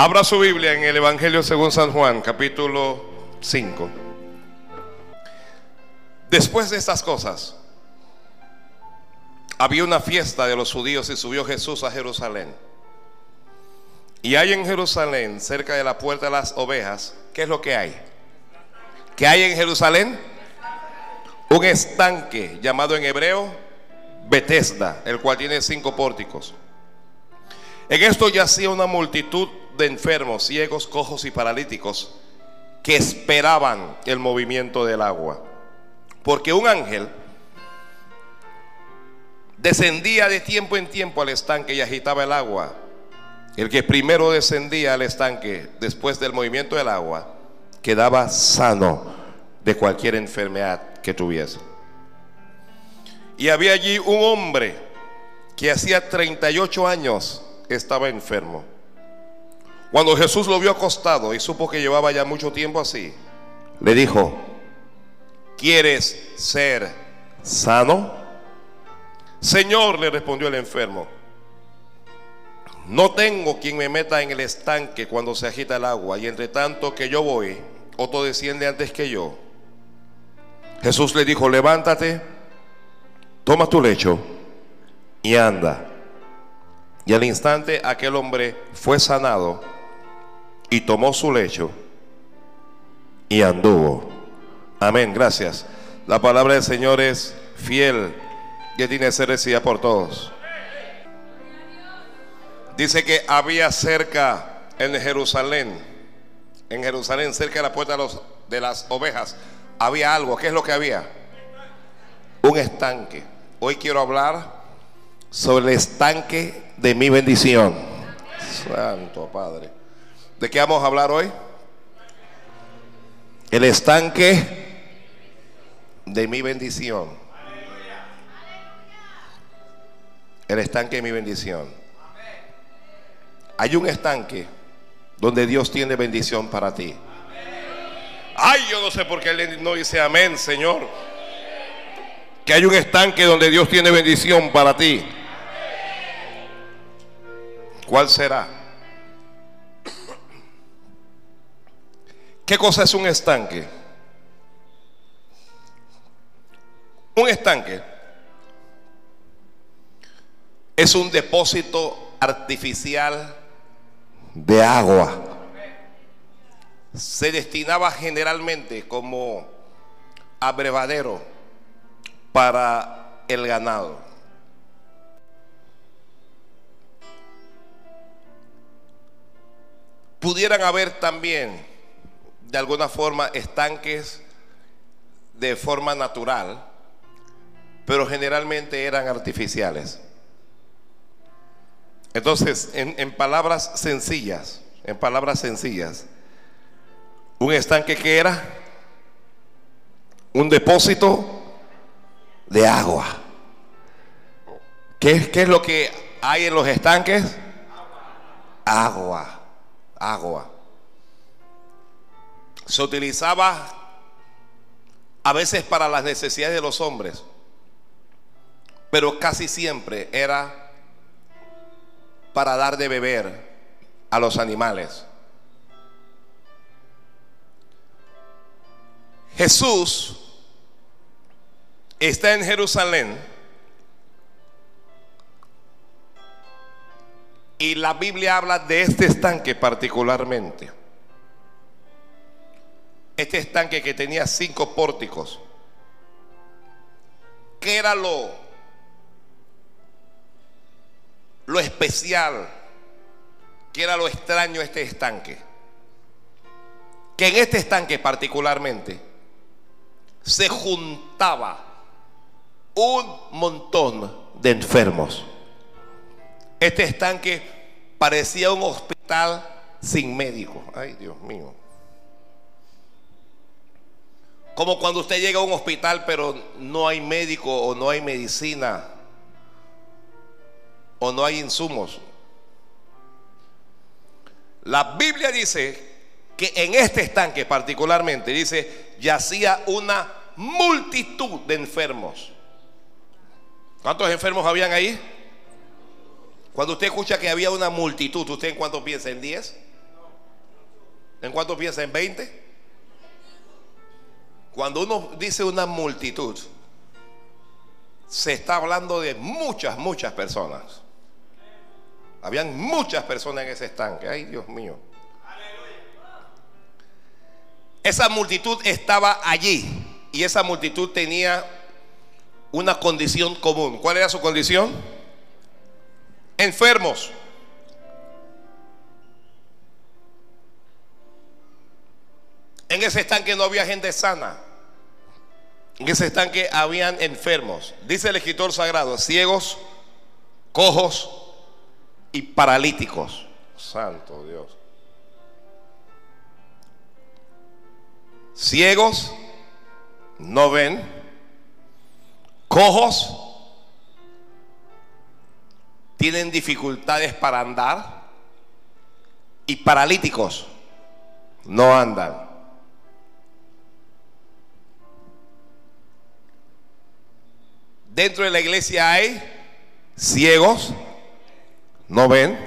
Abra su Biblia en el Evangelio según San Juan, capítulo 5. Después de estas cosas, había una fiesta de los judíos y subió Jesús a Jerusalén. Y hay en Jerusalén, cerca de la puerta de las ovejas, ¿qué es lo que hay? ¿Qué hay en Jerusalén? Un estanque llamado en hebreo Betesda, el cual tiene cinco pórticos. En esto yacía una multitud de enfermos, ciegos, cojos y paralíticos que esperaban el movimiento del agua. Porque un ángel descendía de tiempo en tiempo al estanque y agitaba el agua. El que primero descendía al estanque después del movimiento del agua quedaba sano de cualquier enfermedad que tuviese. Y había allí un hombre que hacía 38 años estaba enfermo. Cuando Jesús lo vio acostado y supo que llevaba ya mucho tiempo así, le dijo, ¿quieres ser sano? Señor, le respondió el enfermo, no tengo quien me meta en el estanque cuando se agita el agua y entre tanto que yo voy, otro desciende antes que yo. Jesús le dijo, levántate, toma tu lecho y anda. Y al instante aquel hombre fue sanado y tomó su lecho y anduvo. Amén, gracias. La palabra del Señor es fiel y tiene que ser recibida por todos. Dice que había cerca en Jerusalén, en Jerusalén, cerca de la puerta de, de las ovejas, había algo. ¿Qué es lo que había? Un estanque. Hoy quiero hablar sobre el estanque de mi bendición. Santo Padre. ¿De qué vamos a hablar hoy? El estanque de mi bendición. El estanque de mi bendición. Hay un estanque donde Dios tiene bendición para ti. Ay, yo no sé por qué no dice amén, Señor. Que hay un estanque donde Dios tiene bendición para ti. ¿Cuál será? ¿Qué cosa es un estanque? Un estanque es un depósito artificial de agua. Se destinaba generalmente como abrevadero para el ganado. Pudieran haber también, de alguna forma, estanques de forma natural, pero generalmente eran artificiales. Entonces, en, palabras sencillas, en palabras sencillas, un estanque que era un depósito de agua. ¿Qué, ¿Qué, es lo que hay en los estanques? Agua, agua. Se utilizaba a veces para las necesidades de los hombres, pero casi siempre era para dar de beber a los animales. Jesús está en Jerusalén y la Biblia habla de este estanque particularmente. Este estanque que tenía cinco pórticos. ¿Qué era lo lo especial, que era lo extraño este estanque. Que en este estanque particularmente se juntaba un montón de enfermos. Este estanque parecía un hospital sin médico. Ay, Dios mío. Como cuando usted llega a un hospital pero no hay médico o no hay medicina o no hay insumos. La Biblia dice que en este estanque particularmente, dice, yacía una multitud de enfermos. ¿Cuántos enfermos habían ahí? Cuando usted escucha que había una multitud, ¿usted en cuánto piensa? ¿En 10? ¿En cuánto piensa? ¿En 20? Cuando uno dice una multitud, se está hablando de muchas, muchas personas. Habían muchas personas en ese estanque. Ay, Dios mío. Esa multitud estaba allí y esa multitud tenía una condición común. ¿Cuál era su condición? Enfermos. En ese estanque no había gente sana. En ese estanque habían enfermos. Dice el escritor sagrado, ciegos, cojos y paralíticos. Santo Dios. Ciegos no ven, cojos tienen dificultades para andar y paralíticos no andan. Dentro de la iglesia hay ciegos, no ven.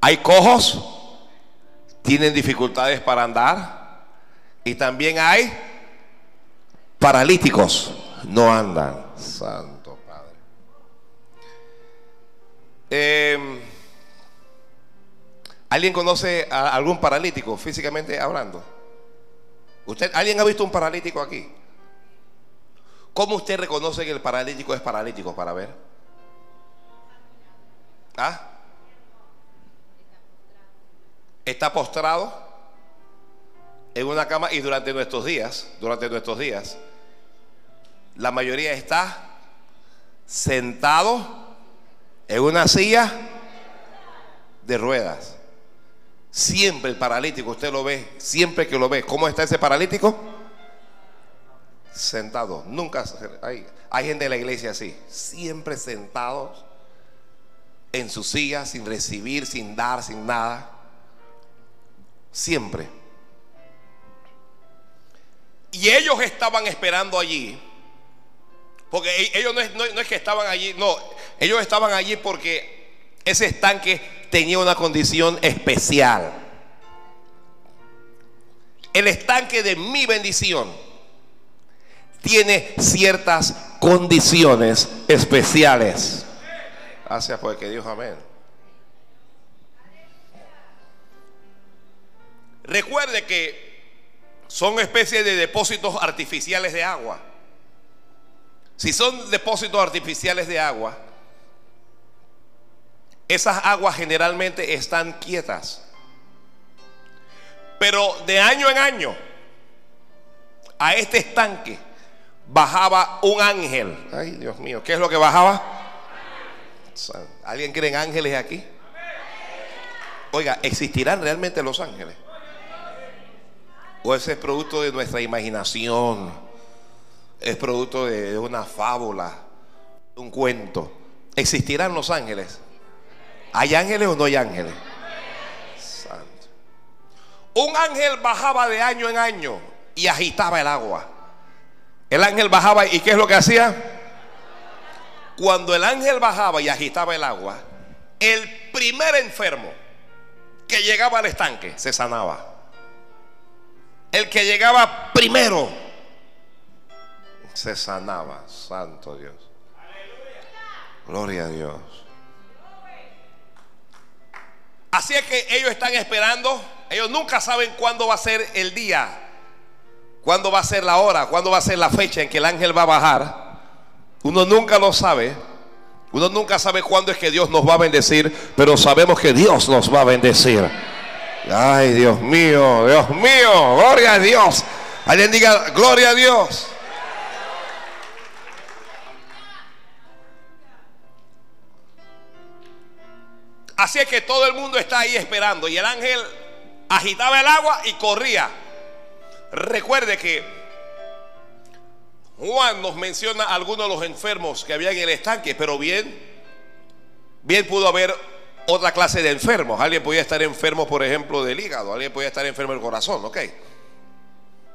Hay cojos, tienen dificultades para andar. Y también hay paralíticos, no andan. Santo Padre. Em, ¿Alguien conoce a algún paralítico físicamente hablando? ¿Usted, ¿Alguien ha visto un paralítico aquí? ¿Cómo usted reconoce que el paralítico es paralítico para ver? ¿Ah? Está postrado en una cama y durante nuestros días, durante nuestros días, la mayoría está sentado en una silla de ruedas. Siempre el paralítico, usted lo ve, siempre que lo ve, ¿cómo está ese paralítico? Sentados. Nunca hay, hay gente de la iglesia así, siempre sentados en su silla, sin recibir, sin dar, sin nada. Siempre. Y ellos estaban esperando allí. Porque e, ellos no es, no es, que estaban allí, no, ellos estaban allí porque ese estanque tenía una condición especial. El estanque de mi bendición tiene ciertas condiciones especiales. Gracias por que Dios amén. Recuerde que son especies de depósitos artificiales de agua. Si son depósitos artificiales de agua, esas aguas generalmente están quietas. Pero de año en año, a este estanque bajaba un ángel. Ay, Dios mío, ¿qué es lo que bajaba? ¿Alguien cree en ángeles aquí? Oiga, ¿existirán realmente los ángeles? ¿O ese es producto de nuestra imaginación? ¿Es producto de una fábula? ¿Un cuento? ¿Existirán los ángeles? ¿Hay ángeles o no hay ángeles? Un ángel bajaba de año en año y agitaba el agua. El ángel bajaba y ¿qué es lo que hacía? Cuando el ángel bajaba y agitaba el agua, el primer enfermo que llegaba al estanque se sanaba. El que llegaba primero se sanaba. Santo Dios. Gloria a Dios. Así es que ellos están esperando. Ellos nunca saben cuándo va a ser el día ¿Cuándo va a ser la hora? ¿Cuándo va a ser la fecha en que el ángel va a bajar? Uno nunca lo sabe. Uno nunca sabe cuándo es que Dios nos va a bendecir, pero sabemos que Dios nos va a bendecir. Ay, Dios mío, Dios mío, gloria a Dios. Alguien diga, gloria a Dios. Así es que todo el mundo está ahí esperando y el ángel agitaba el agua y corría. Recuerde que Juan nos menciona algunos de los enfermos que había en el estanque, pero bien, bien pudo haber otra clase de enfermos. Alguien podía estar enfermo, por ejemplo, del hígado, alguien podía estar enfermo del corazón, ¿ok?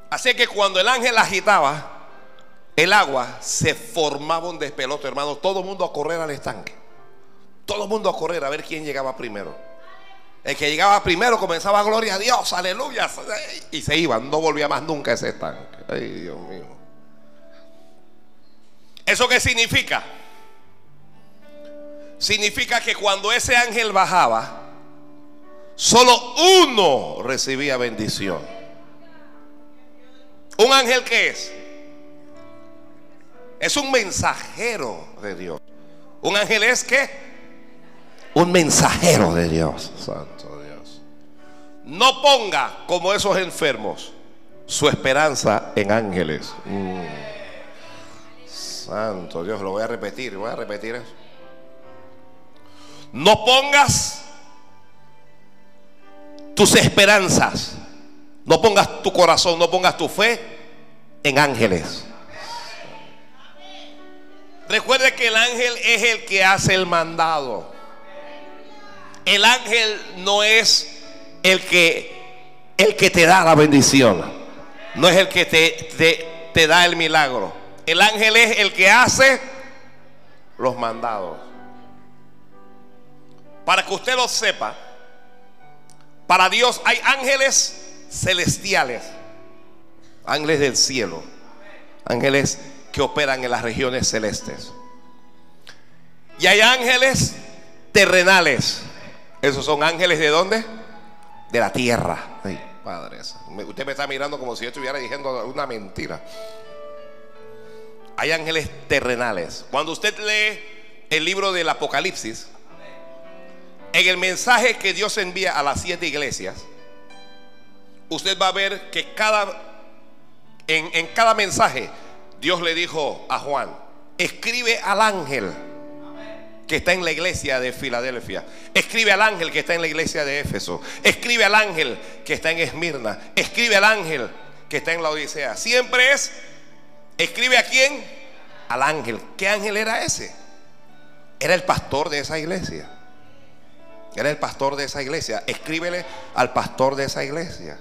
Así que cuando el ángel agitaba el agua, se formaba un despelote, hermano. Todo el mundo a correr al estanque. Todo el mundo a correr a ver quién llegaba primero. El que llegaba primero comenzaba gloria a Dios, aleluya. Y se iba, no volvía más nunca a ese estanque. Ay, Dios mío. ¿Eso qué significa? Significa que cuando ese ángel bajaba, solo uno recibía bendición. ¿Un ángel qué es? Es un mensajero de Dios. ¿Un ángel es qué? Un mensajero de Dios. Santo Dios. No ponga como esos enfermos su esperanza en ángeles. Mm. Santo Dios, lo voy a repetir, voy a repetir eso. No pongas tus esperanzas, no pongas tu corazón, no pongas tu fe en ángeles. Recuerde que el ángel es el que hace el mandado. El ángel no es el que, el que te da la bendición. No es el que te, te, da el milagro. El ángel es el que hace los mandados. Para que usted lo sepa, para Dios hay ángeles celestiales, ángeles del cielo, ángeles que operan en las regiones celestes. Y hay ángeles terrenales, esos son ángeles de dónde? De la tierra. Padre, usted me está mirando como si yo estuviera diciendo una mentira. Hay ángeles terrenales. Cuando usted lee el libro del Apocalipsis, en el mensaje que Dios envía a las siete iglesias, usted va a ver que cada en, en cada mensaje Dios le dijo a Juan, escribe al ángel que está en la iglesia de Filadelfia. Escribe al ángel que está en la iglesia de Éfeso. Escribe al ángel que está en Esmirna. Escribe al ángel que está en la Odisea. Siempre es, escribe a quién? Al ángel. ¿Qué ángel era ese? Era el pastor de esa iglesia. Era el pastor de esa iglesia. Escríbele al pastor de esa iglesia.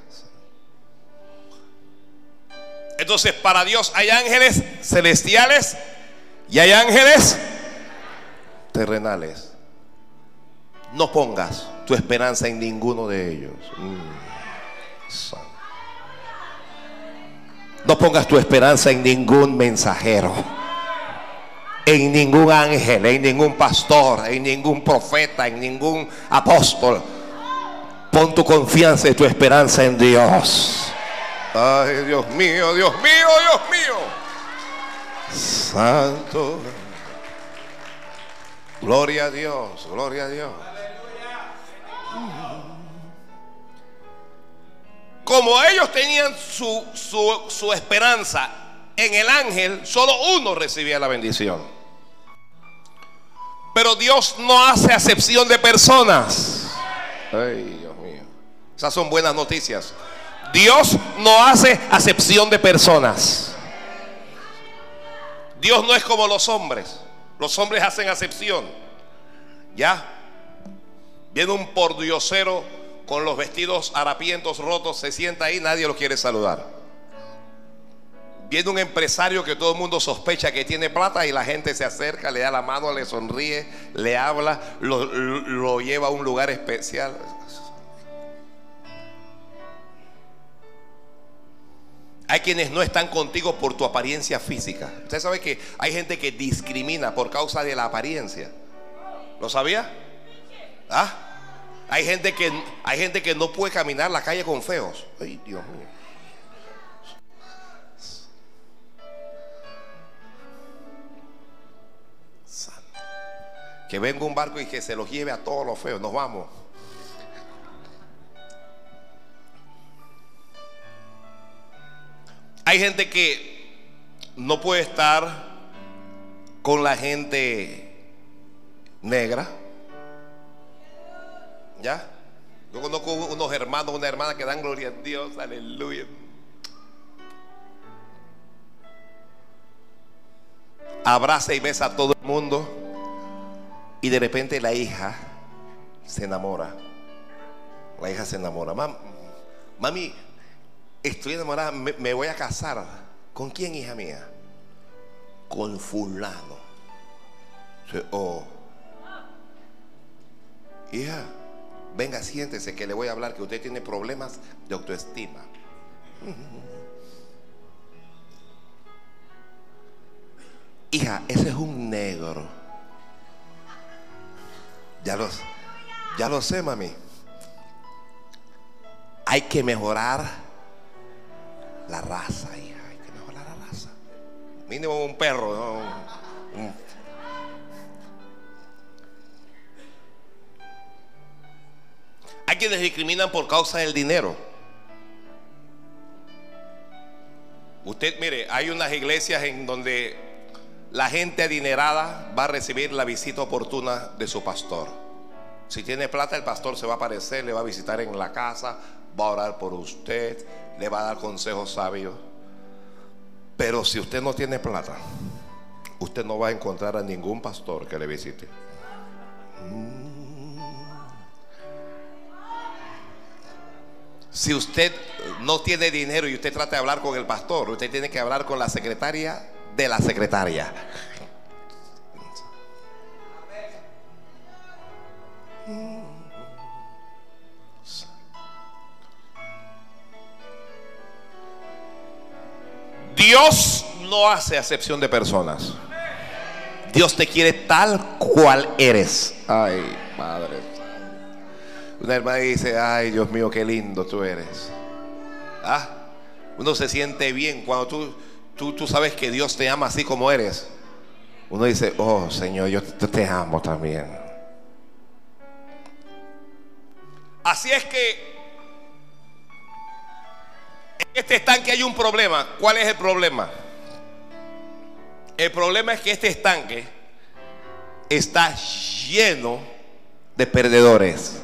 Entonces, para Dios hay ángeles celestiales y hay ángeles terrenales. No pongas tu esperanza en ninguno de ellos. Mm. No pongas tu esperanza en ningún mensajero, en ningún ángel, en ningún pastor, en ningún profeta, en ningún apóstol. Pon tu confianza y tu esperanza en Dios. Ay, Dios mío, Dios mío, Dios mío. Santo. Gloria a Dios, gloria a Dios. Como ellos tenían su, su, esperanza en el ángel, solo uno recibía la bendición. Pero Dios no hace acepción de personas. Ay, Dios mío. Esas son buenas noticias. Dios no hace acepción de personas. Dios no es como los hombres. Los hombres hacen acepción. ¿Ya? Viene un pordiosero con los vestidos harapientos rotos, se sienta ahí, nadie lo quiere saludar. Viene un empresario que todo el mundo sospecha que tiene plata y la gente se acerca, le da la mano, le sonríe, le habla, lo, lo lleva a un lugar especial. Hay quienes no están contigo por tu apariencia física. Usted sabe que hay gente que discrimina por causa de la apariencia. ¿Lo sabía? ¿Ah? Hay gente que hay gente que no puede caminar la calle con feos. Ay, Dios mío. Que venga un barco y que se los lleve a todos los feos. Nos vamos. Hay gente que no puede estar con la gente negra. ¿Ya? Yo conozco unos hermanos, una hermana que dan gloria a Dios, aleluya. Abraza y besa a todo el mundo. Y de repente la hija se enamora. La hija se enamora. mami, estoy enamorada, me, voy a casar. ¿Con quién, hija mía? Con fulano. Oh. Hija, Venga, siéntese que le voy a hablar que usted tiene problemas de autoestima. Hija, ese es un negro. Ya lo, ya lo sé, mami. Hay que mejorar la raza, hija. Hay que mejorar la raza. Mínimo un perro, Hay quienes discriminan por causa del dinero. Usted, mire, hay unas iglesias en donde la gente adinerada va a recibir la visita oportuna de su pastor. Si tiene plata, el pastor se va a aparecer, le va a visitar en la casa, va a orar por usted, le va a dar consejos sabios. Pero si usted no tiene plata, usted no va a encontrar a ningún pastor que le visite. Si usted no tiene dinero y usted trata de hablar con el pastor, usted tiene que hablar con la secretaria de la secretaria. Dios no hace acepción de personas. Dios te quiere tal cual eres. Ay, Padre. Una hermana dice, ay Dios mío, qué lindo tú eres. Ah, uno se siente bien cuando tú, tú, tú sabes que Dios te ama así como eres. Uno dice, oh Señor, yo te, amo también. Así es que este estanque hay un problema. ¿Cuál es el problema? El problema es que este estanque está lleno de perdedores.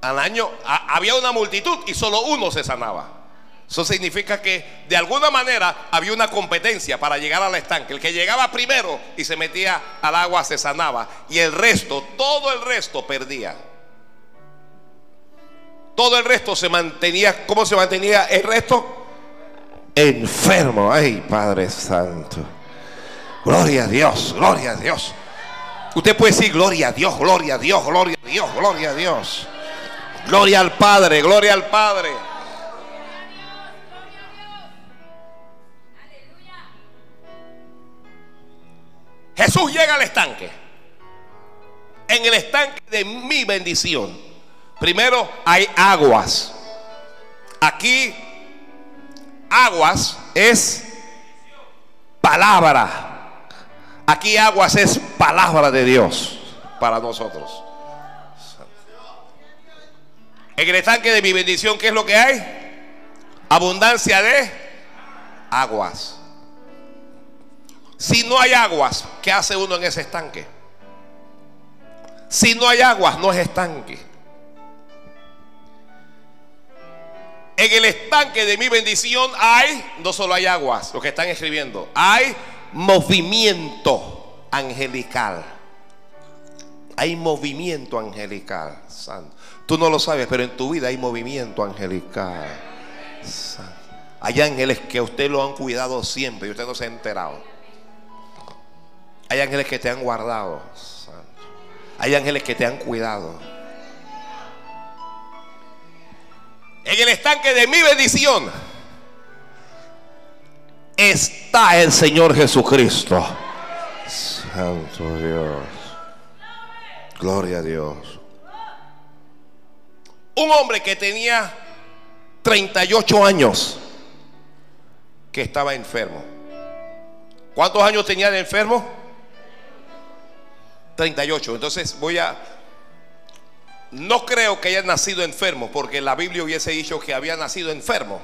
Al año había una multitud y solo uno se sanaba. Eso significa que de alguna manera había una competencia para llegar al estanque. El que llegaba primero y se metía al agua se sanaba. Y el resto, todo el resto perdía. Todo el resto se mantenía, ¿cómo se mantenía el resto? Enfermo. Ay, Padre Santo. Gloria a Dios, gloria a Dios. Usted puede decir gloria a Dios, gloria a Dios, gloria a Dios, gloria a Dios. Gloria al Padre, gloria al Padre. Jesús llega al estanque. En el estanque de mi bendición. Primero hay aguas. Aquí aguas es palabra. Aquí aguas es palabra de Dios para nosotros. En el estanque de mi bendición, ¿qué es lo que hay? Abundancia de aguas. Si no hay aguas, ¿qué hace uno en ese estanque? Si no hay aguas, no es estanque. En el estanque de mi bendición hay, no solo hay aguas, lo que están escribiendo, hay movimiento angelical. Hay movimiento angelical. Santo. Tú no lo sabes, pero en tu vida hay movimiento angelical. Hay ángeles que usted lo han cuidado siempre y usted no se ha enterado. Hay ángeles que te han guardado. Santo. Hay ángeles que te han cuidado. En el estanque de mi bendición está el Señor Jesucristo. Santo Dios. Gloria a Dios. Un hombre que tenía 38 años que estaba enfermo. ¿Cuántos años tenía de enfermo? 38. Entonces voy a... No creo que haya nacido enfermo, porque la Biblia hubiese dicho que había nacido enfermo.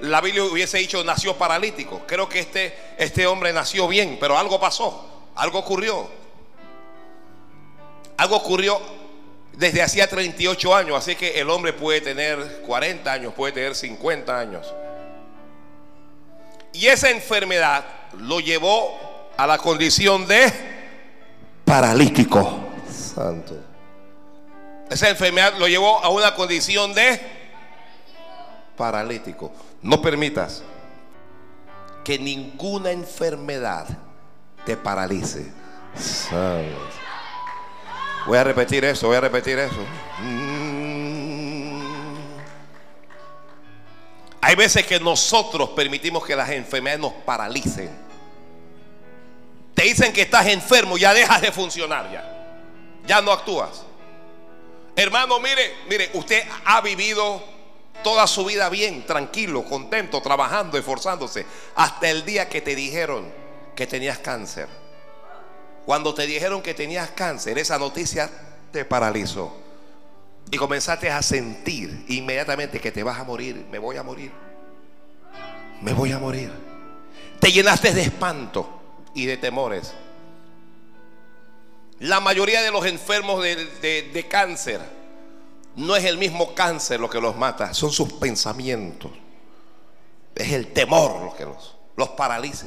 La Biblia hubiese dicho nació paralítico. Creo que este, este hombre nació bien, pero algo pasó, algo ocurrió. Algo ocurrió desde hacía 38 años, así que el hombre puede tener 40 años, puede tener 50 años. Y esa enfermedad lo llevó a la condición de paralítico. Santo. Esa enfermedad lo llevó a una condición de paralítico. No permitas que ninguna enfermedad te paralice. Voy a repetir eso, voy a repetir eso. Mm. Hay veces que nosotros permitimos que las enfermedades nos paralicen. Te dicen que estás enfermo, ya dejas de funcionar ya. Ya no actúas. Hermano, mire, mire, usted ha vivido toda su vida bien, tranquilo, contento, trabajando, esforzándose, hasta el día que te dijeron que tenías cáncer. Cuando te dijeron que tenías cáncer, esa noticia te paralizó. Y comenzaste a sentir inmediatamente que te vas a morir, me voy a morir, me voy a morir. Te llenaste de espanto y de temores. La mayoría de los enfermos de, cáncer no es el mismo cáncer lo que los mata, son sus pensamientos. Es el temor lo que los, los paraliza.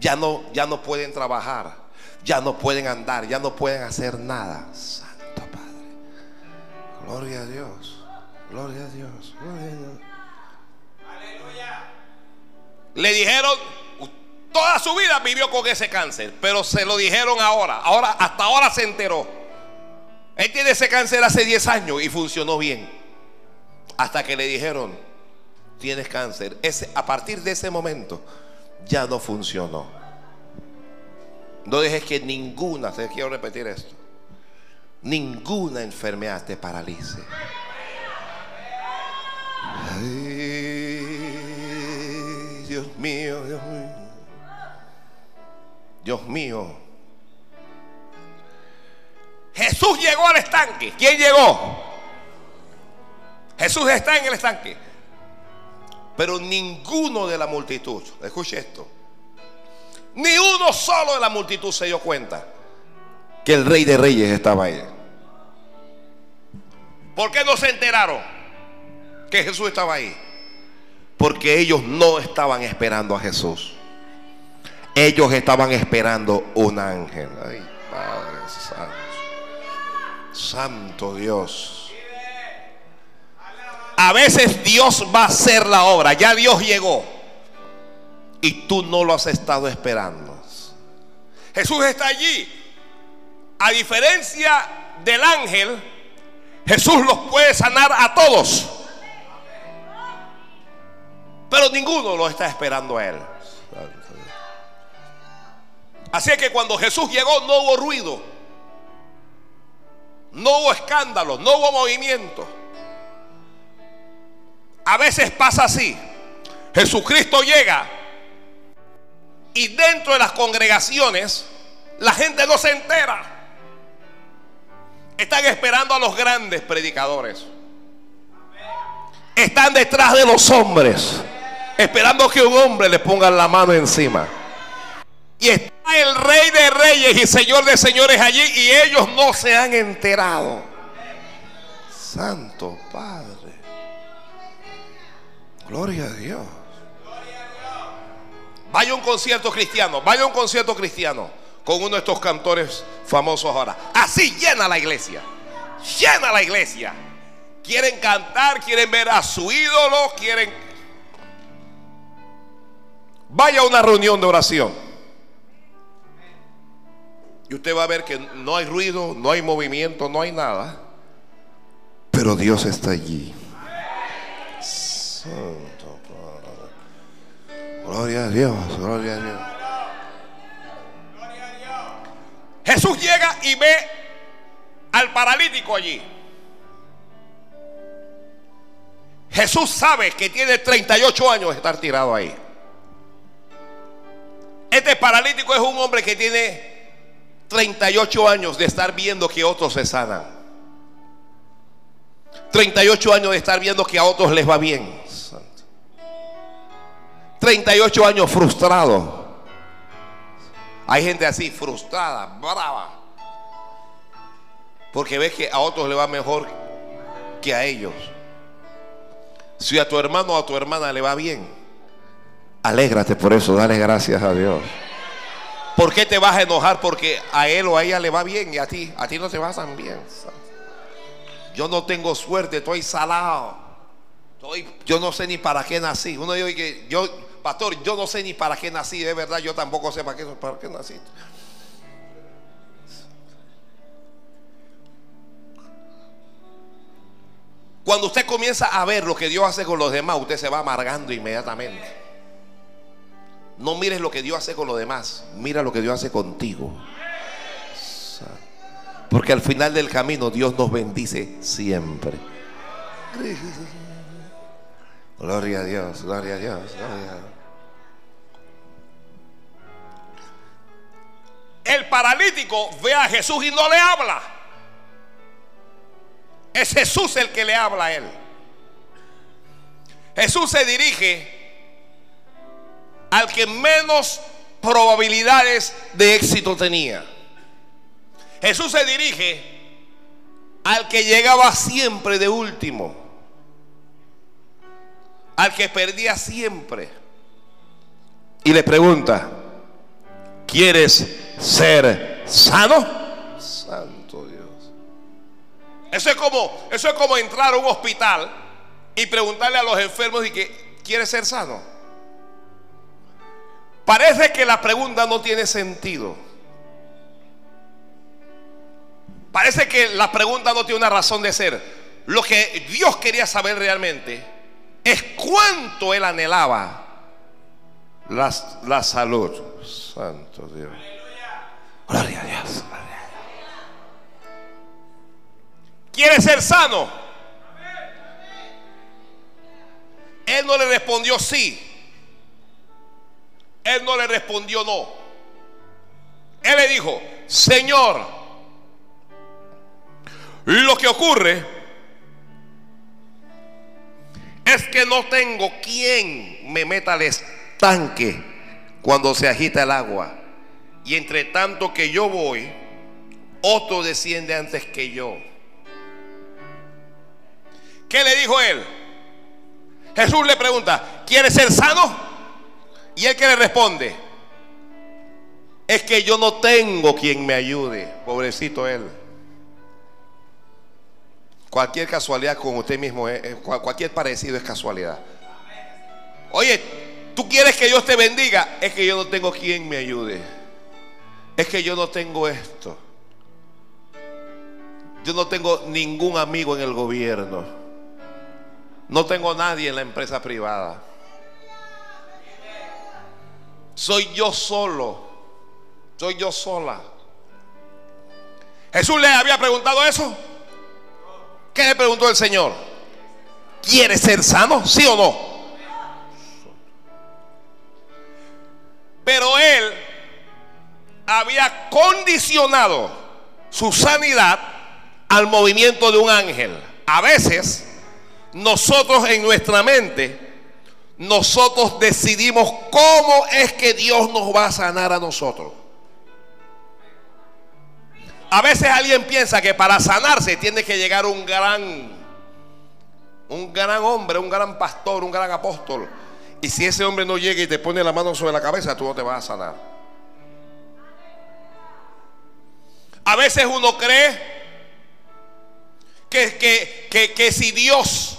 Ya no, ya no pueden trabajar, ya no pueden andar, ya no pueden hacer nada. Santo Padre. Gloria a Dios. Gloria a Dios. Gloria a Dios. Aleluya. Le dijeron, Toda su vida vivió con ese cáncer, pero se lo dijeron ahora. Ahora, hasta ahora se enteró. Él tiene ese cáncer hace 10 años y funcionó bien. Hasta que le dijeron, tienes cáncer. A partir de ese momento ya no funcionó. No dejes que ninguna, te quiero repetir esto, ninguna enfermedad te paralice. Dios mío, Dios mío. Dios mío. Jesús llegó al estanque. ¿Quién llegó? Jesús está en el estanque. Pero ninguno de la multitud, escuche esto, ni uno solo de la multitud se dio cuenta que el rey de reyes estaba ahí. ¿Por qué no se enteraron que Jesús estaba ahí? Porque ellos no estaban esperando a Jesús. Ellos estaban esperando un ángel. Ay, Padre Santo. Santo Dios. A veces Dios va a hacer la obra. Ya Dios llegó. Y tú no lo has estado esperando. Jesús está allí. A diferencia del ángel, Jesús los puede sanar a todos. Pero ninguno lo está esperando a él. Así que cuando Jesús llegó no hubo ruido, no hubo escándalo, no hubo movimiento. A veces pasa así. Jesucristo llega y dentro de las congregaciones la gente no se entera. Están esperando a los grandes predicadores. Están detrás de los hombres, esperando que un hombre le ponga la mano encima. Y está el rey de reyes y señor de señores allí y ellos no se han enterado. Santo Padre. Gloria a Dios. Vaya un concierto cristiano, vaya un concierto cristiano con uno de estos cantores famosos ahora. Así llena la iglesia. Llena la iglesia. Quieren cantar, quieren ver a su ídolo, quieren... Vaya a una reunión de oración. Y usted va a ver que no hay ruido, no hay movimiento, no hay nada. Pero Dios está allí. Santo Gloria a Dios, gloria a Dios. Jesús llega y ve al paralítico allí. Jesús sabe que tiene 38 años de estar tirado ahí. Este paralítico es un hombre que tiene 38 años de estar viendo que otros se sanan. 38 años de estar viendo que a otros les va bien. 38 años frustrado. Hay gente así, frustrada, brava. Porque ves que a otros le va mejor que a ellos. Si a tu hermano o a tu hermana le va bien, alégrate por eso, dale gracias a Dios. ¿Por qué te vas a enojar? Porque a él o a ella le va bien y a ti, a ti no te va tan bien. Yo no tengo suerte, estoy salado. Estoy, yo no sé ni para qué nací. Uno dice que yo, pastor, yo no sé ni para qué nací. De verdad, yo tampoco sé para qué, para qué nací. Cuando usted comienza a ver lo que Dios hace con los demás, usted se va amargando inmediatamente. No mires lo que Dios hace con los demás, mira lo que Dios hace contigo. Porque al final del camino Dios nos bendice siempre. Gloria a Dios, gloria a Dios, gloria a Dios. El paralítico ve a Jesús y no le habla. Es Jesús el que le habla a él. Jesús se dirige al que menos probabilidades de éxito tenía. Jesús se dirige al que llegaba siempre de último. Al que perdía siempre. Y le pregunta, ¿quieres ser sano. Santo Dios. Eso es como, eso es como entrar a un hospital y preguntarle a los enfermos y que quiere ser sano. Parece que la pregunta no tiene sentido. Parece que la pregunta no tiene una razón de ser. Lo que Dios quería saber realmente es cuánto él anhelaba la, la salud. Santo Dios. Gloria a Dios. ¿Quiere ser sano? Él no le respondió sí. Él no le respondió no. Él le dijo, Señor, lo que ocurre es que no tengo quien me meta al estanque cuando se agita el agua. Y entre tanto que yo voy, otro desciende antes que yo. ¿Qué le dijo él? Jesús le pregunta, ¿quieres ser sano? Y él que le responde, es que yo no tengo quien me ayude, pobrecito él. Cualquier casualidad con usted mismo, cualquier parecido es casualidad. Oye, tú quieres que Dios te bendiga, es que yo no tengo quien me ayude es que yo no tengo esto. Yo no tengo ningún amigo en el gobierno. No tengo nadie en la empresa privada. Soy yo solo. Soy yo sola. Jesús le había preguntado eso. ¿Qué le preguntó el Señor? ¿Quiere ser sano? ¿Sí o no? Pero él había condicionado su sanidad al movimiento de un ángel. A veces nosotros en nuestra mente, nosotros decidimos cómo es que Dios nos va a sanar a nosotros. A veces alguien piensa que para sanarse tiene que llegar un gran, un gran hombre, un gran pastor, un gran apóstol. Y si ese hombre no llega y te pone la mano sobre la cabeza, tú no te vas a sanar. A veces uno cree que, que, si Dios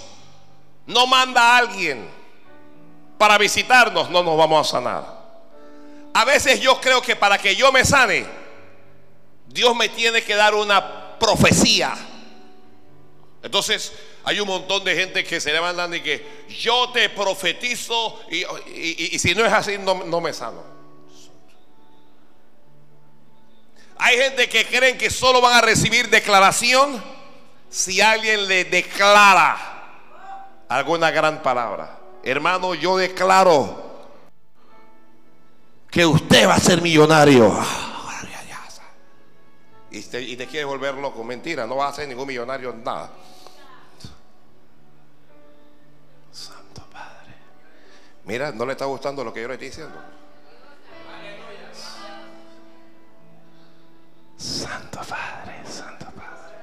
no manda a alguien para visitarnos, no nos vamos a sanar. A veces yo creo que para que yo me sane, Dios me tiene que dar una profecía. Entonces hay un montón de gente que se le mandan y que yo te profetizo y, si no es así no me sano. Hay gente que creen que solo van a recibir declaración si alguien le declara alguna gran palabra. Hermano, yo declaro que usted va a ser millonario. Y te, y te quiere volver loco. Mentira, no va a ser ningún millonario, nada. Santo Padre. Mira, no le está gustando lo que yo le estoy diciendo. Santo Padre, Santo Padre.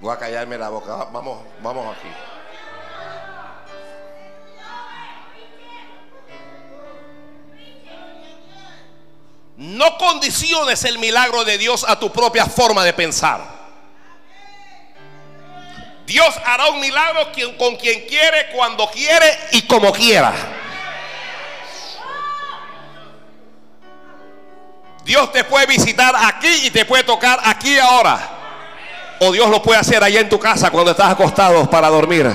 Voy a callarme la boca. Vamos, vamos aquí. No condiciones el milagro de Dios a tu propia forma de pensar. Dios hará un milagro con quien quiere, cuando quiere y como quiera. Dios te puede visitar aquí y te puede tocar aquí ahora. o Dios lo puede hacer allá en tu casa cuando estás acostado para dormir.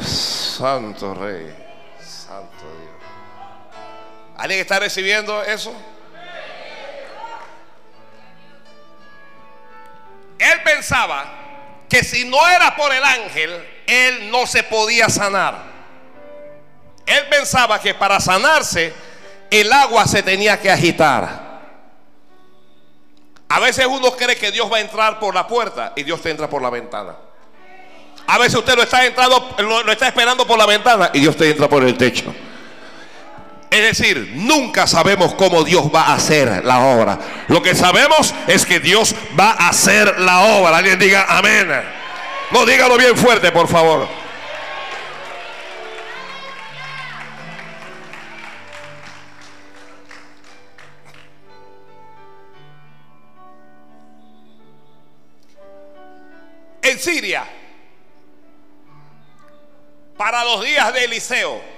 Santo Rey, Santo Dios. ¿Alguien está recibiendo eso? Él pensaba que si no era por el ángel, él no se podía sanar. Él pensaba que para sanarse el agua se tenía que agitar. A veces uno cree que Dios va a entrar por la puerta y Dios te entra por la ventana. A veces usted lo está entrando, lo, está esperando por la ventana y Dios te entra por el techo. Es decir, nunca sabemos cómo Dios va a hacer la obra. Lo que sabemos es que Dios va a hacer la obra. Alguien diga amén. No dígalo bien fuerte, por favor. En Siria, para los días de Eliseo,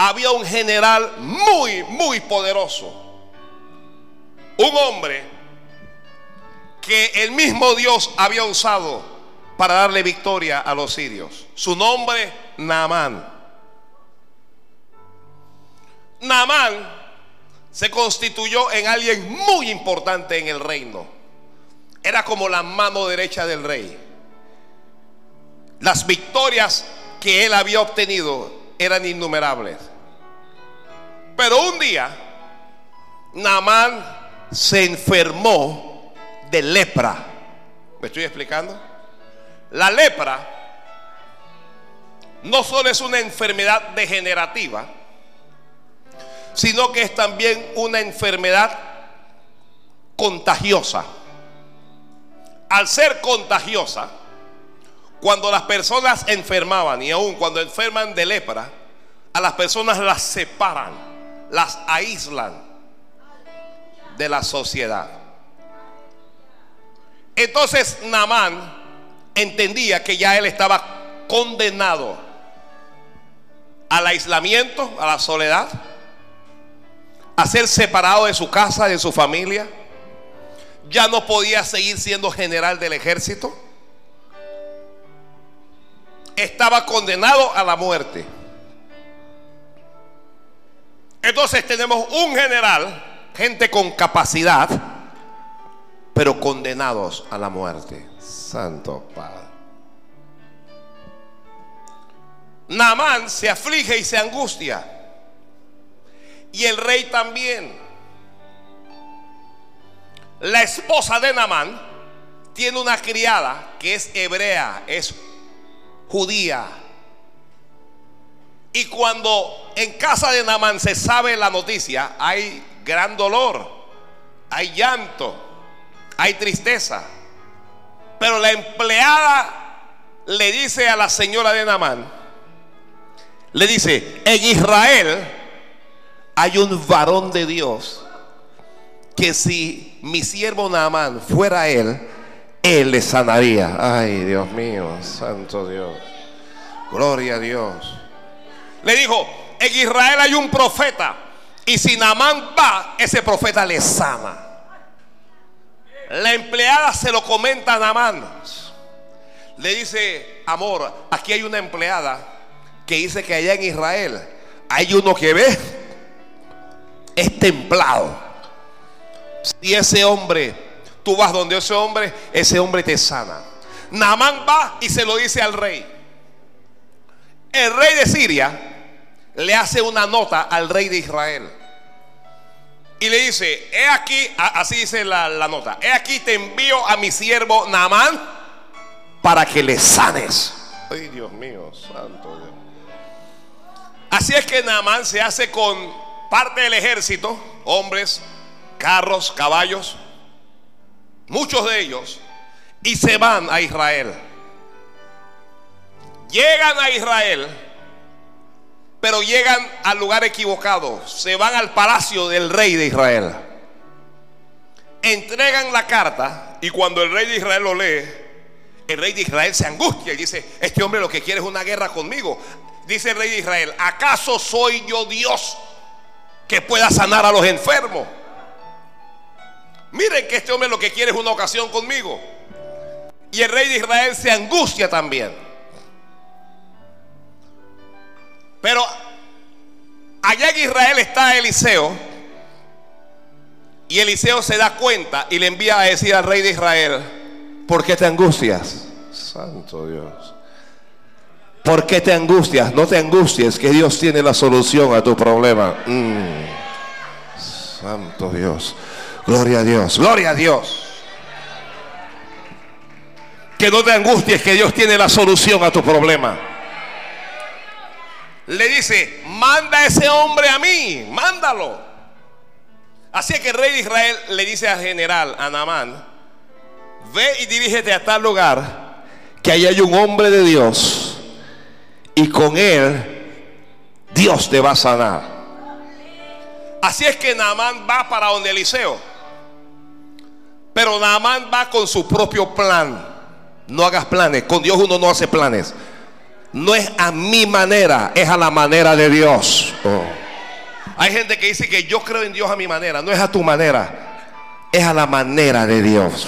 había un general muy, muy poderoso. Un hombre que el mismo Dios había usado para darle victoria a los sirios. Su nombre, Naamán. Naamán se constituyó en alguien muy importante en el reino. Era como la mano derecha del rey. Las victorias que él había obtenido eran innumerables. Pero un día, Naamán se enfermó de lepra. ¿Me estoy explicando? La lepra no solo es una enfermedad degenerativa, sino que es también una enfermedad contagiosa. Al ser contagiosa, cuando las personas enfermaban y aún cuando enferman de lepra, a las personas las separan, las aíslan de la sociedad. Entonces Namán entendía que ya él estaba condenado al aislamiento, a la soledad, a ser separado de su casa, de su familia. Ya no podía seguir siendo general del ejército estaba condenado a la muerte. Entonces tenemos un general, gente con capacidad, pero condenados a la muerte. Santo Padre. Naamán se aflige y se angustia. Y el rey también. La esposa de Naamán tiene una criada que es hebrea, es judía. Y cuando en casa de Namán se sabe la noticia, hay gran dolor, hay llanto, hay tristeza. Pero la empleada le dice a la señora de Namán, le dice, en Israel hay un varón de Dios que si mi siervo Naamán fuera él, él le sanaría. Ay, Dios mío, santo Dios. Gloria a Dios. Le dijo, en Israel hay un profeta. Y si Namán va, ese profeta le sana. La empleada se lo comenta a Namán. Le dice, amor, aquí hay una empleada que dice que allá en Israel hay uno que ve, es templado. Si ese hombre Tú vas donde ese hombre, ese hombre te sana. Naamán va y se lo dice al rey. El rey de Siria le hace una nota al rey de Israel. Y le dice, he aquí, así dice la, la nota, he aquí te envío a mi siervo Naamán para que le sanes. Ay, Dios mío, santo Dios. Así es que Naamán se hace con parte del ejército, hombres, carros, caballos, muchos de ellos, y se van a Israel. Llegan a Israel, pero llegan al lugar equivocado. Se van al palacio del rey de Israel. Entregan la carta y cuando el rey de Israel lo lee, el rey de Israel se angustia y dice, este hombre lo que quiere es una guerra conmigo. Dice el rey de Israel, ¿acaso soy yo Dios que pueda sanar a los enfermos? Miren que este hombre lo que quiere es una ocasión conmigo. y el rey de Israel se angustia también. Está Eliseo. Y Eliseo se da cuenta y le envía a decir al rey de Israel, ¿por qué te angustias? Santo Dios. ¿Por qué te angustias? No te angusties, que Dios tiene la solución a tu problema. Mm. Santo Dios. Gloria a Dios. Gloria a Dios. Que no te angusties, que Dios tiene la solución a tu problema. Le dice, manda a ese hombre a mí, mándalo. Así que el rey de Israel le dice al general, a Naamán, ve y dirígete a tal lugar, que ahí hay un hombre de Dios, y con él Dios te va a sanar. Así es que Naamán va para donde Eliseo. Pero Naamán va con su propio plan. No hagas planes. Con Dios uno no hace planes. No es a mi manera, es a la manera de Dios. Oh. Hay gente que dice que yo creo en Dios a mi manera. No es a tu manera, es a la manera de Dios.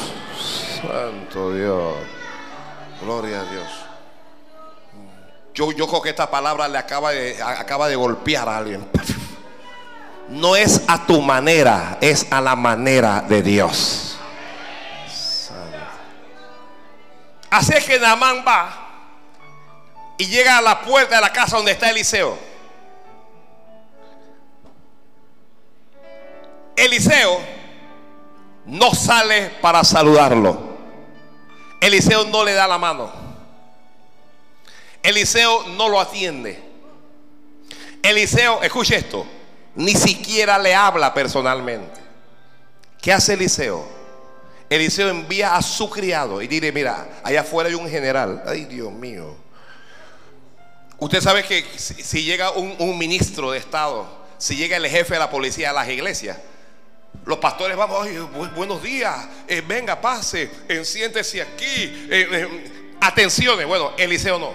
Santo Dios. Gloria a Dios. Yo, yo creo que esta palabra le acaba de, acaba de golpear a alguien. No es a tu manera, es a la manera de Dios. Así es que Naamán va y llega a la puerta de la casa donde está Eliseo. Eliseo no sale para saludarlo. Eliseo no le da la mano. Eliseo no lo atiende. Eliseo, escuche esto, ni siquiera le habla personalmente. ¿Qué hace Eliseo? Eliseo envía a su criado y dice, mira, allá afuera hay un general. Ay, Dios mío. Usted sabe que si, llega un, ministro de Estado, si llega el jefe de la policía a las iglesias, los pastores vamos, buenos días, eh, venga, pase, eh, siéntese aquí, eh, atenciones. Bueno, Eliseo no.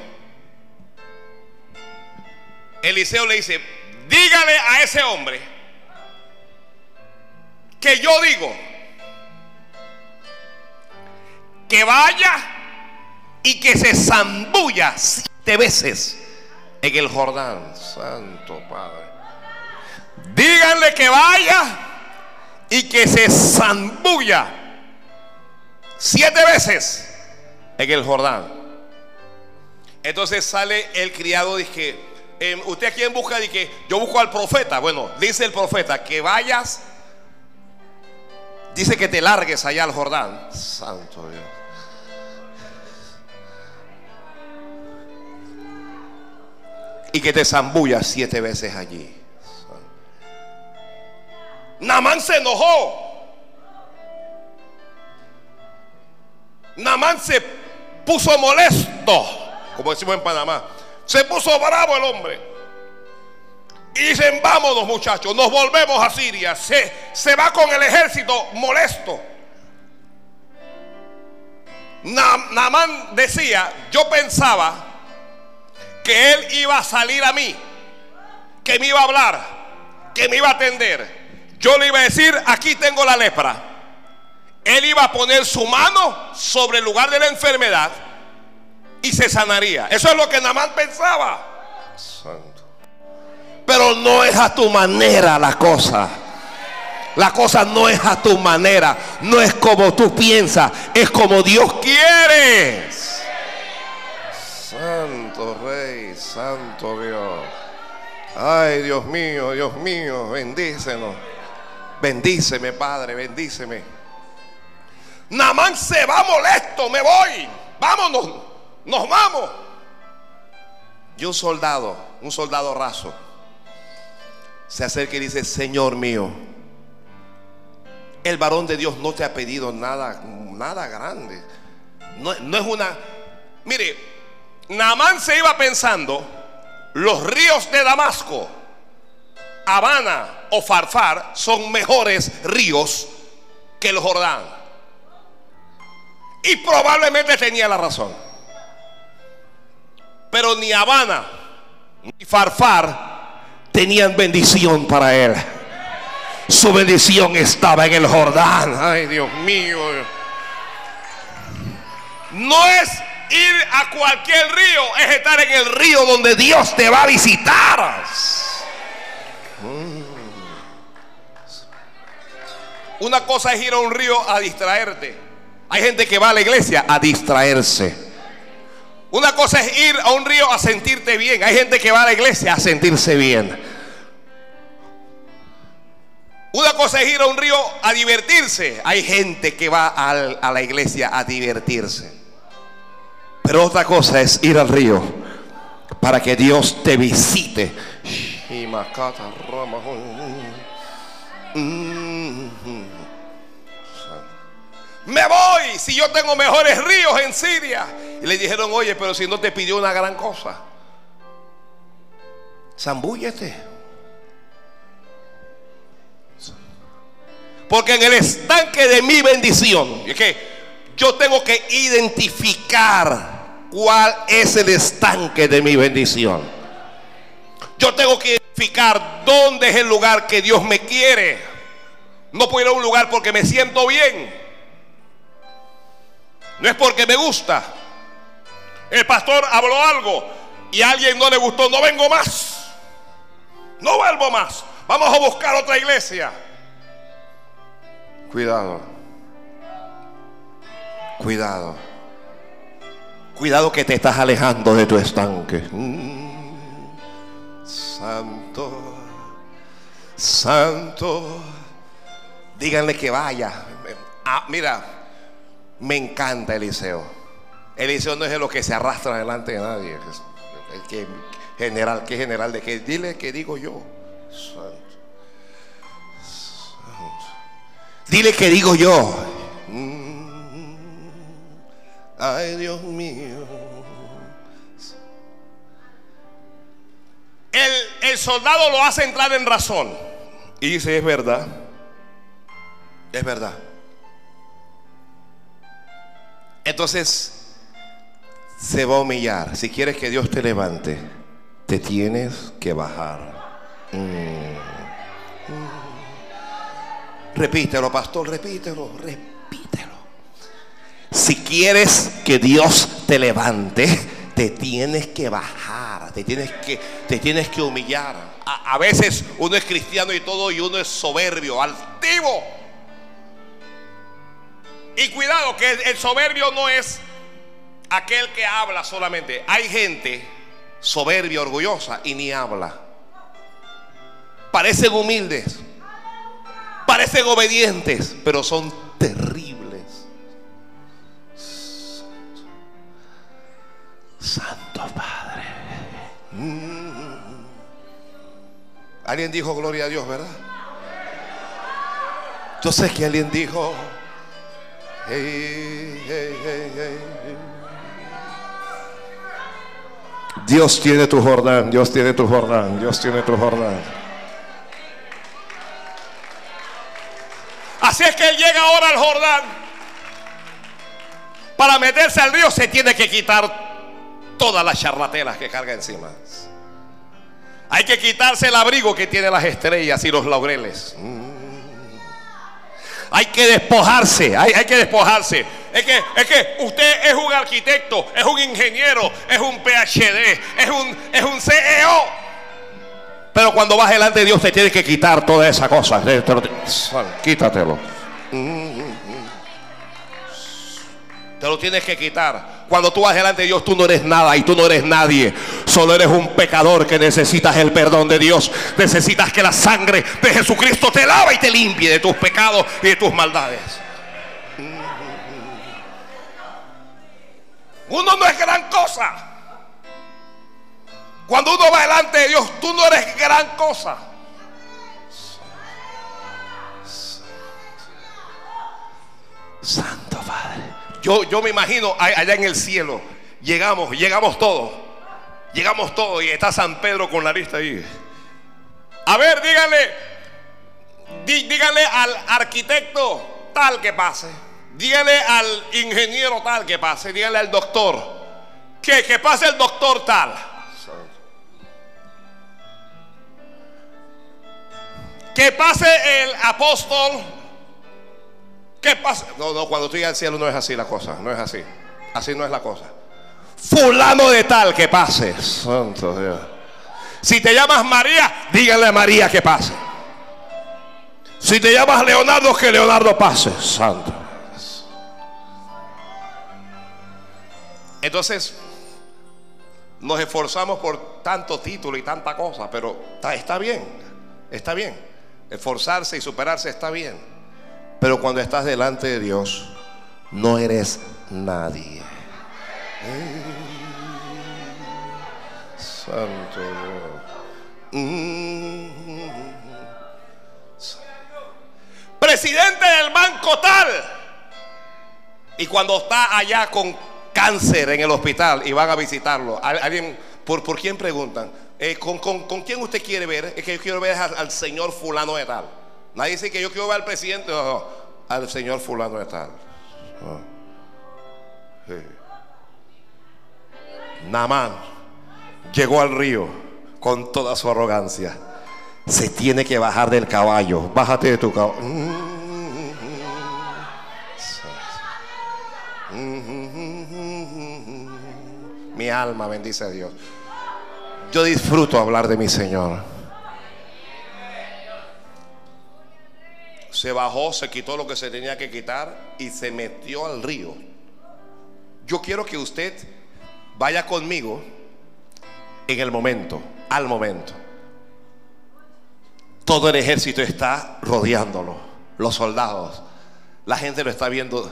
Eliseo le dice, dígale a ese hombre que yo digo que vaya y que se zambulla siete veces en el Jordán. Santo Padre. Díganle que vaya y que se zambulla siete veces en el Jordán. Entonces sale el criado y dice, em, ¿usted a quién busca? que yo busco al profeta. Bueno, dice el profeta que vayas. Dice que te largues allá al Jordán. Santo Dios. Y que te zambullas siete veces allí. Namán se enojó. Namán se puso molesto, como decimos en Panamá. Se puso bravo el hombre. Y dicen, vámonos muchachos, nos volvemos a Siria. Se, se va con el ejército molesto. Namán decía, yo pensaba que Él iba a salir a mí, que me iba a hablar, que me iba a atender. Yo le iba a decir, aquí tengo la lepra. Él iba a poner su mano sobre el lugar de la enfermedad y se sanaría. Eso es lo que Namán pensaba. Pero no es a tu manera la cosa. La cosa no es a tu manera, no es como tú piensas, es como Dios quiere. Santo Dios. Ay, Dios mío, Dios mío, bendícenos. Bendíceme, Padre, bendíceme. Namán se va molesto, me voy. Vámonos, nos vamos. Y un soldado, un soldado raso, se acerca y dice, Señor mío, el varón de Dios no te ha pedido nada, nada grande. No, no es una, mire, Naamán se iba pensando, los ríos de Damasco, Habana o Farfar son mejores ríos que el Jordán. Y probablemente tenía la razón. Pero ni Habana ni Farfar tenían bendición para él. Su bendición estaba en el Jordán. Ay, Dios mío. No es ir a cualquier río, es estar en el río donde Dios te va a visitar. Mm. Una cosa es ir a un río a distraerte. Hay gente que va a la iglesia a distraerse. Una cosa es ir a un río a sentirte bien. Hay gente que va a la iglesia a sentirse bien. Una cosa es ir a un río a divertirse. Hay gente que va a la iglesia a divertirse. Pero otra cosa es ir al río para que Dios te visite. Me voy si yo tengo mejores ríos en Siria. Y le dijeron, oye, pero si no te pidió una gran cosa, zambúllete. Porque en el estanque de mi bendición, es que yo tengo que identificar cuál es el estanque de mi bendición. Yo tengo que identificar dónde es el lugar que Dios me quiere. No puedo ir a un lugar porque me siento bien. No es porque me gusta. El pastor habló algo y a alguien no le gustó. No vengo más. No vuelvo más. Vamos a buscar otra iglesia. Cuidado. Cuidado. Cuidado que te estás alejando de tu estanque. Mm. santo. Santo. Díganle que vaya. Ah, mira, me encanta Eliseo. Eliseo no es lo que se arrastra delante de nadie. El que general, que general de que dile que digo yo. Santo. Dile que digo yo. Mm, ay, Dios mío. El, el, soldado lo hace entrar en razón. Y dice, es verdad. Es verdad. Entonces, se va a humillar. Si quieres que Dios te levante, te tienes que bajar. Mm. Repítelo, pastor, repítelo, repítelo. Si quieres que Dios te levante, te tienes que bajar, te tienes que, te tienes que humillar. A, veces uno es cristiano y todo y uno es soberbio, altivo. Y cuidado que el soberbio no es aquel que habla solamente. Hay gente soberbia, orgullosa y ni habla. Parecen humildes parecen obedientes, pero son terribles. Santo Padre. Mm. Alguien dijo gloria a Dios, ¿verdad? Yo sé que alguien dijo, Dios tiene tu Jordán, Dios tiene tu Jordán, Dios tiene tu Jordán. Así es que él llega ahora al Jordán. Para meterse al río se tiene que quitar todas las charlatelas que carga encima. Hay que quitarse el abrigo que tiene las estrellas y los laureles. Mm. Hay que despojarse, hay, hay, que despojarse. Es que, es que usted es un arquitecto, es un ingeniero, es un PhD, es un, es un CEO. Pero cuando vas delante de Dios te tienes que quitar toda esa cosa. Quítatelo. Te lo tienes que quitar. Cuando tú vas delante de Dios, tú no eres nada y tú no eres nadie. Solo eres un pecador que necesitas el perdón de Dios. Necesitas que la sangre de Jesucristo te lava y te limpie de tus pecados y de tus maldades. Uno no es gran cosa. Cuando uno va delante de Dios, tú no eres gran cosa. Santo Padre. Yo, yo me imagino allá en el cielo. Llegamos, llegamos todos. Llegamos todos y está San Pedro con la lista ahí. A ver, díganle, díganle al arquitecto tal que pase. Díganle al ingeniero tal que pase. Díganle al doctor. Que, que pase el doctor tal. Que pase el apóstol. Que pase. No, no, cuando estoy al cielo no es así la cosa. No es así. Así no es la cosa. Fulano de tal que pase. Santo Dios. Si te llamas María, díganle a María que pase. Si te llamas Leonardo, que Leonardo pase. Santo. Entonces, nos esforzamos por tanto título y tanta cosa, pero está, está bien, está bien. Esforzarse y superarse está bien. Pero cuando estás delante de Dios, no eres nadie. Santo mm. Presidente del banco tal. Y cuando está allá con cáncer en el hospital y van a visitarlo, alguien, ¿por, quién preguntan? Eh, ¿con, quién usted quiere ver? Es que yo quiero ver al, señor fulano de tal. Nadie dice que yo quiero ver al presidente, al señor fulano de tal. Namán llegó al río con toda su arrogancia. Se tiene que bajar del caballo. Bájate de tu caballo. Mi alma bendice a Dios. Yo disfruto hablar de mi Señor. Se bajó, se quitó lo que se tenía que quitar y se metió al río. Yo quiero que usted vaya conmigo en el momento, al momento. Todo el ejército está rodeándolo, los soldados. La gente lo está viendo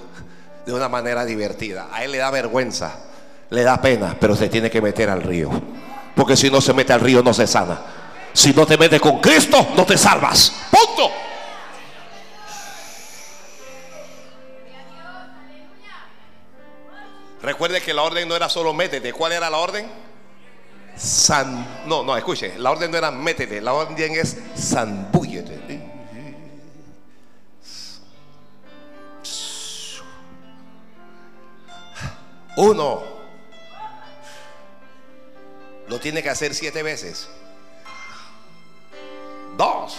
de una manera divertida. A él le da vergüenza, le da pena, pero se tiene que meter al río. Porque si no se mete al río no se sana. Si no te metes con Cristo, no te salvas. Punto. Recuerde que la orden no era solo métete. ¿Cuál era la orden? San, no, no, escuche. La orden no era métete. La orden es zambúllete. Uno lo tiene que hacer siete veces. Dos.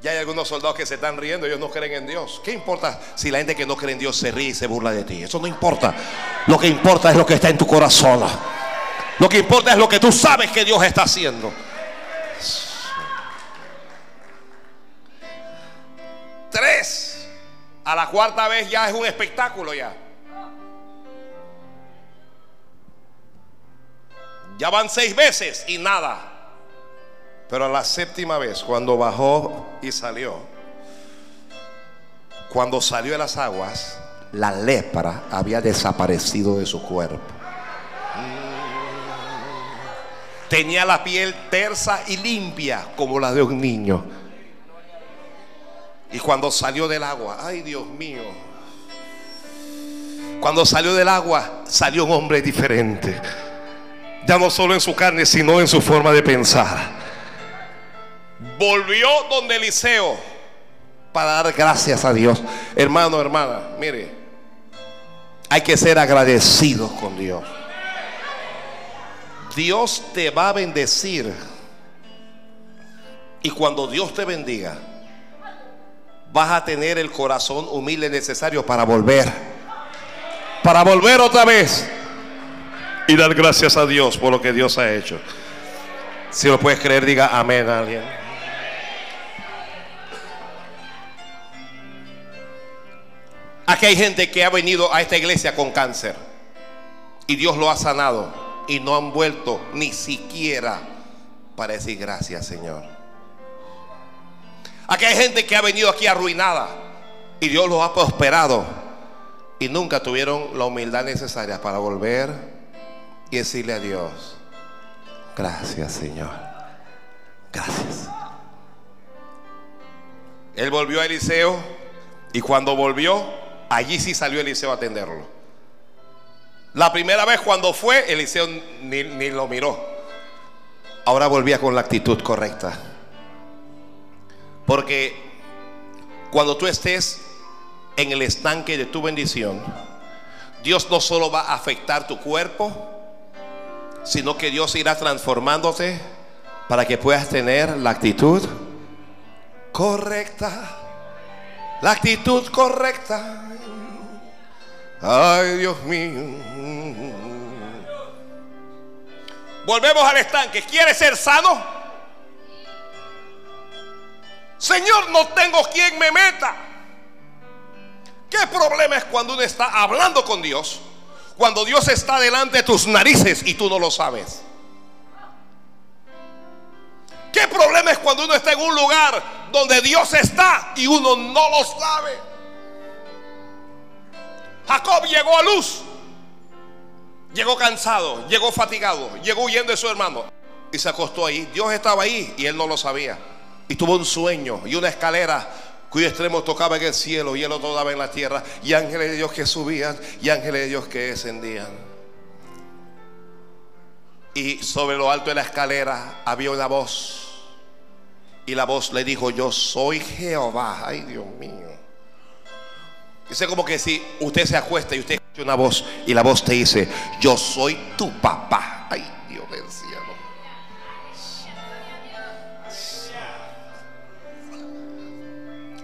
Ya hay algunos soldados que se están riendo, ellos no creen en Dios. ¿Qué importa si la gente que no cree en Dios se ríe y se burla de ti? Eso no importa. Lo que importa es lo que está en tu corazón. Lo que importa es lo que tú sabes que Dios está haciendo. Tres. A la cuarta vez ya es un espectáculo ya. Ya van seis veces y nada. Pero a la séptima vez, cuando bajó y salió, cuando salió de las aguas, la lepra había desaparecido de su cuerpo. Tenía la piel tersa y limpia como la de un niño. Y cuando salió del agua, ay Dios mío, cuando salió del agua, salió un hombre diferente. Ya no solo en su carne, sino en su forma de pensar volvió donde Eliseo para dar gracias a Dios. Hermano, hermana, mire, hay que ser agradecidos con Dios. Dios te va a bendecir. Y cuando Dios te bendiga, vas a tener el corazón humilde necesario para volver. Para volver otra vez. Y dar gracias a Dios por lo que Dios ha hecho. Si lo puedes creer, diga amén a alguien. Aquí hay gente que ha venido a esta iglesia con cáncer y Dios lo ha sanado y no han vuelto ni siquiera para decir gracias Señor. Aquí hay gente que ha venido aquí arruinada y Dios los ha prosperado y nunca tuvieron la humildad necesaria para volver y decirle a Dios, gracias Señor, gracias. Él volvió a Eliseo y cuando volvió Allí sí salió Eliseo a atenderlo. La primera vez cuando fue, Eliseo ni, ni lo miró. Ahora volvía con la actitud correcta. Porque cuando tú estés en el estanque de tu bendición, Dios no solo va a afectar tu cuerpo, sino que Dios irá transformándote para que puedas tener la actitud correcta. La actitud correcta. Ay, Dios mío. Volvemos al estanque. ¿Quiere ser sano? Señor, no tengo quien me meta. ¿Qué problema es cuando uno está hablando con Dios? Cuando Dios está delante de tus narices y tú no lo sabes. ¿Qué problema es cuando uno está en un lugar donde Dios está y uno no lo sabe? Jacob llegó a luz. Llegó cansado, llegó fatigado, llegó huyendo de su hermano y se acostó ahí. Dios estaba ahí y él no lo sabía. Y tuvo un sueño y una escalera cuyo extremo tocaba en el cielo y el otro daba en la tierra. Y ángeles de Dios que subían y ángeles de Dios que descendían. Y sobre lo alto de la escalera había una voz. Y la voz le dijo, yo soy Jehová. Ay, Dios mío. Dice como que si usted se acuesta y usted escucha una voz y la voz te dice, yo soy tu papá. Ay, Dios del cielo.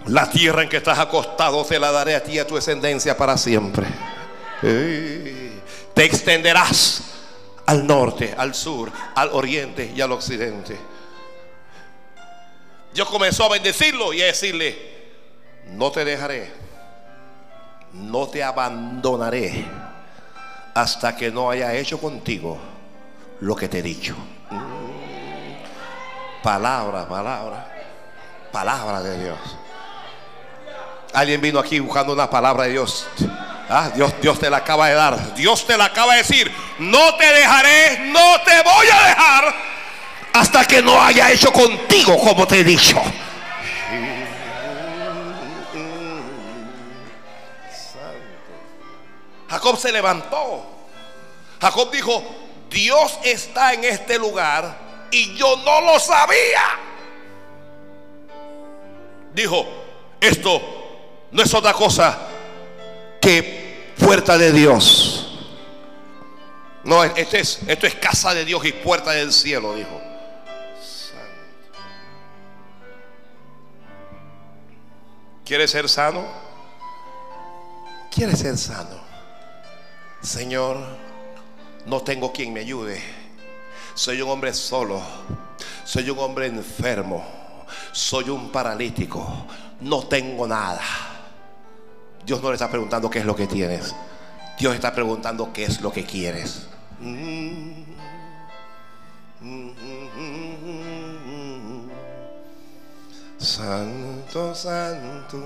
La tierra en que estás acostado te la daré a ti y a tu descendencia para siempre. Te extenderás al norte, al sur, al oriente y al occidente. Dios comenzó a bendecirlo y a decirle, no te dejaré no te abandonaré hasta que no haya hecho contigo lo que te he dicho. Palabra, palabra, palabra de Dios. Alguien vino aquí buscando una palabra de Dios. Ah, Dios, Dios te la acaba de dar. Dios te la acaba de decir. No te dejaré, no te voy a dejar hasta que no haya hecho contigo como te he dicho. Jacob se levantó. Jacob dijo, Dios está en este lugar y yo no lo sabía. Dijo, esto no es otra cosa que puerta de Dios. No, esto es, esto es casa de Dios y puerta del cielo, dijo. ¿Quiere ser sano? ¿Quiere ser sano? Señor, no tengo quien me ayude. Soy un hombre solo. Soy un hombre enfermo. Soy un paralítico. No tengo nada. Dios no le está preguntando qué es lo que tienes. Dios está preguntando qué es lo que quieres. Santo, santo.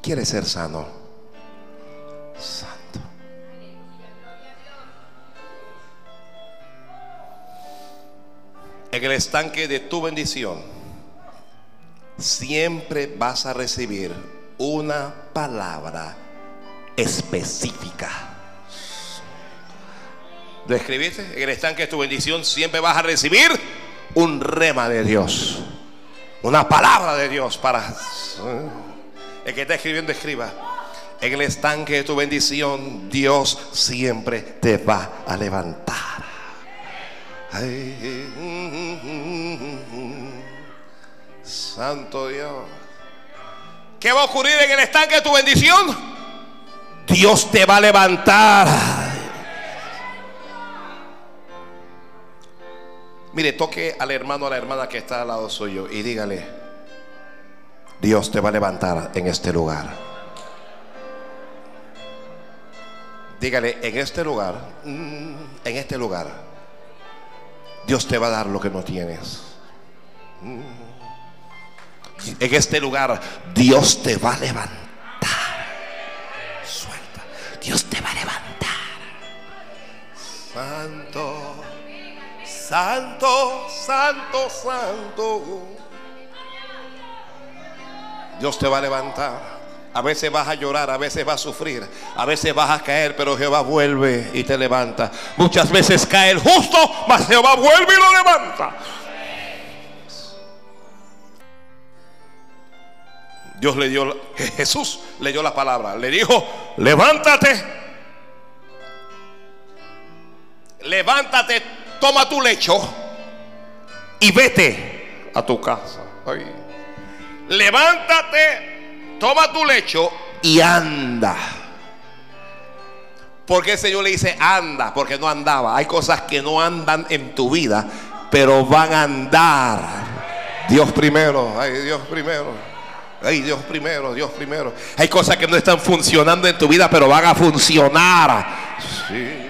¿Quieres ser sano? Santo. En el estanque de tu bendición, siempre vas a recibir una palabra específica. ¿Lo escribiste? En el estanque de tu bendición siempre vas a recibir un rema de Dios. Una palabra de Dios para... El que está escribiendo, escriba. En el estanque de tu bendición, Dios siempre te va a levantar. Santo Dios. ¿Qué va a ocurrir en el estanque de tu bendición? Dios te va a levantar. Mire, toque al hermano a la hermana que está al lado suyo y dígale, Dios te va a levantar en este lugar. Dígale, en este lugar, mm, en este lugar Dios te va a dar lo que no tienes. En este lugar Dios te va a levantar. Suelta. Dios te va a levantar. Santo, santo, santo, santo. Dios te va a levantar. A veces vas a llorar, a veces vas a sufrir, a veces vas a caer, pero Jehová vuelve y te levanta. Muchas veces cae el justo, mas Jehová vuelve y lo levanta. Dios le dio, Jesús le dio la palabra, le dijo, levántate, levántate, toma tu lecho y vete a tu casa. Levántate toma tu lecho y anda. Porque el Señor le dice, anda, porque no andaba. Hay cosas que no andan en tu vida, pero van a andar. Dios primero, ay Dios primero. Ay Dios primero, Dios primero. Hay cosas que no están funcionando en tu vida, pero van a funcionar. Sí.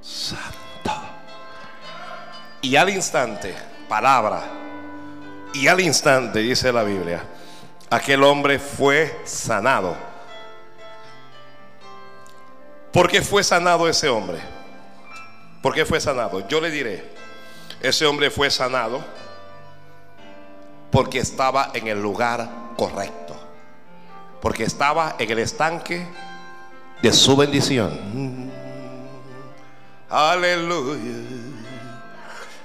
Santo. Y al instante, palabra. Y al instante, dice la Biblia, aquel hombre fue sanado. ¿Por qué fue sanado ese hombre? ¿Por qué fue sanado? Yo le diré, ese hombre fue sanado porque estaba en el lugar correcto, porque estaba en el estanque de su bendición. Aleluya.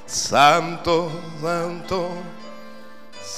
Santo, santo,